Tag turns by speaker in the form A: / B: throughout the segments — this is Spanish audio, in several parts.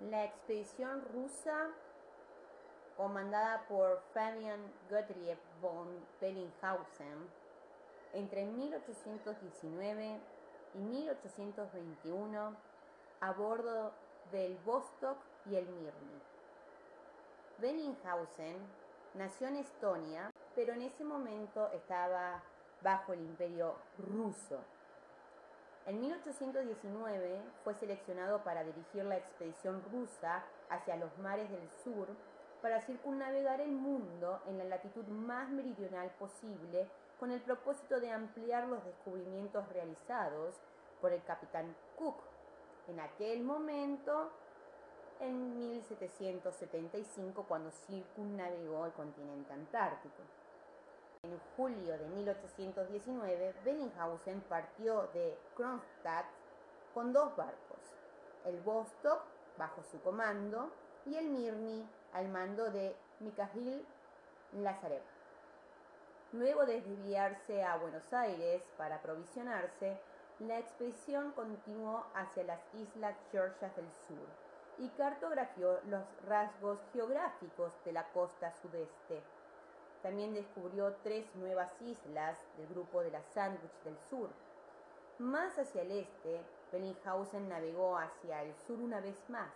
A: La expedición rusa, comandada por Fabian Gottlieb von Bellinghausen, entre 1819 y 1821, a bordo del Vostok y el Mirny. Bellinghausen nació en Estonia, pero en ese momento estaba bajo el imperio ruso. En 1819 fue seleccionado para dirigir la expedición rusa hacia los mares del sur para circunnavegar el mundo en la latitud más meridional posible con el propósito de ampliar los descubrimientos realizados por el capitán Cook en aquel momento en 1775 cuando circunnavegó el continente antártico. En julio de 1819, Bellinghausen partió de Kronstadt con dos barcos, el Vostok bajo su comando y el Mirny al mando de Mikhail Lazarev. Luego de desviarse a Buenos Aires para aprovisionarse, la expedición continuó hacia las Islas Georgias del Sur y cartografió los rasgos geográficos de la costa sudeste. También descubrió tres nuevas islas del grupo de la Sandwich del Sur. Más hacia el este, Bellinghausen navegó hacia el sur una vez más,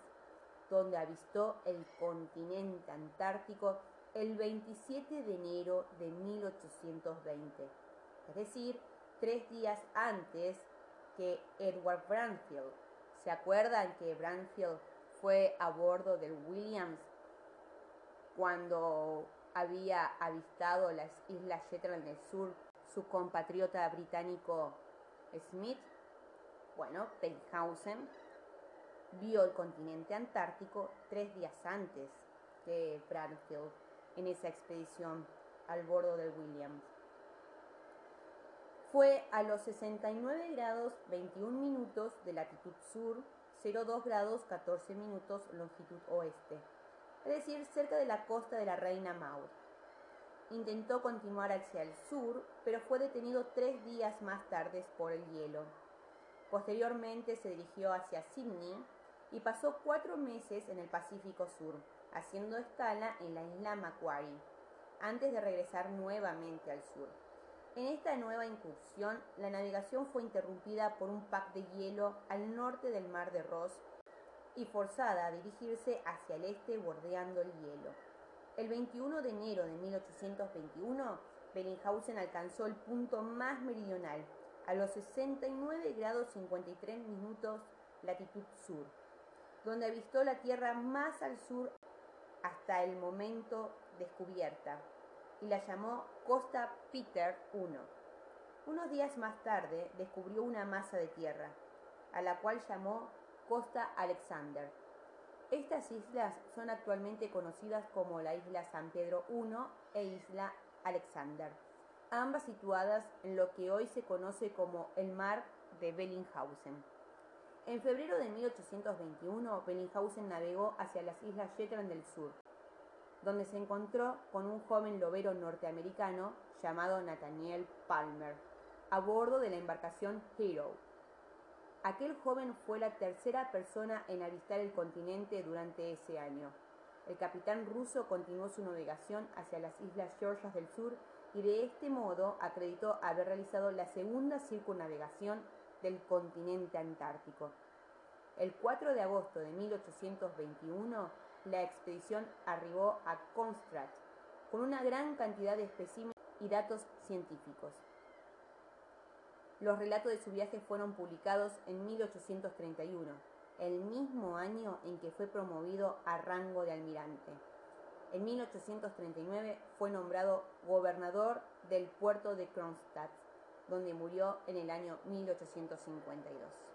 A: donde avistó el continente antártico el 27 de enero de 1820, es decir, tres días antes que Edward Branfield. ¿Se acuerdan que Branfield fue a bordo del Williams cuando había avistado las Islas Shetland del Sur su compatriota británico Smith? Bueno, Bellinghausen vio el continente antártico tres días antes que Branfield en esa expedición al bordo del Williams. Fue a los 69 grados 21 minutos de latitud sur, 02 grados 14 minutos longitud oeste, es decir, cerca de la costa de la Reina Maud. Intentó continuar hacia el sur, pero fue detenido tres días más tarde por el hielo. Posteriormente se dirigió hacia Sydney y pasó cuatro meses en el Pacífico Sur, haciendo escala en la isla Macquarie, antes de regresar nuevamente al sur. En esta nueva incursión, la navegación fue interrumpida por un pack de hielo al norte del mar de Ross y forzada a dirigirse hacia el este bordeando el hielo. El 21 de enero de 1821, Bellinghausen alcanzó el punto más meridional, a los 69 grados 53 minutos latitud sur, donde avistó la tierra más al sur hasta el momento descubierta, y la llamó Costa Peter I. Unos días más tarde descubrió una masa de tierra, a la cual llamó Costa Alexander. Estas islas son actualmente conocidas como la isla San Pedro I e isla Alexander, ambas situadas en lo que hoy se conoce como el mar de Bellinghausen. En febrero de 1821, Bellinghausen navegó hacia las islas Shetland del Sur, donde se encontró con un joven lobero norteamericano llamado Nathaniel Palmer, a bordo de la embarcación Hero. Aquel joven fue la tercera persona en avistar el continente durante ese año. El capitán ruso continuó su navegación hacia las Islas Georgias del Sur y de este modo acreditó haber realizado la segunda circunnavegación del continente antártico. El 4 de agosto de 1821, la expedición arribó a Kronstadt con una gran cantidad de especímenes y datos científicos. Los relatos de su viaje fueron publicados en 1831, el mismo año en que fue promovido a rango de almirante. En 1839 fue nombrado gobernador del puerto de Kronstadt, donde murió en el año 1852.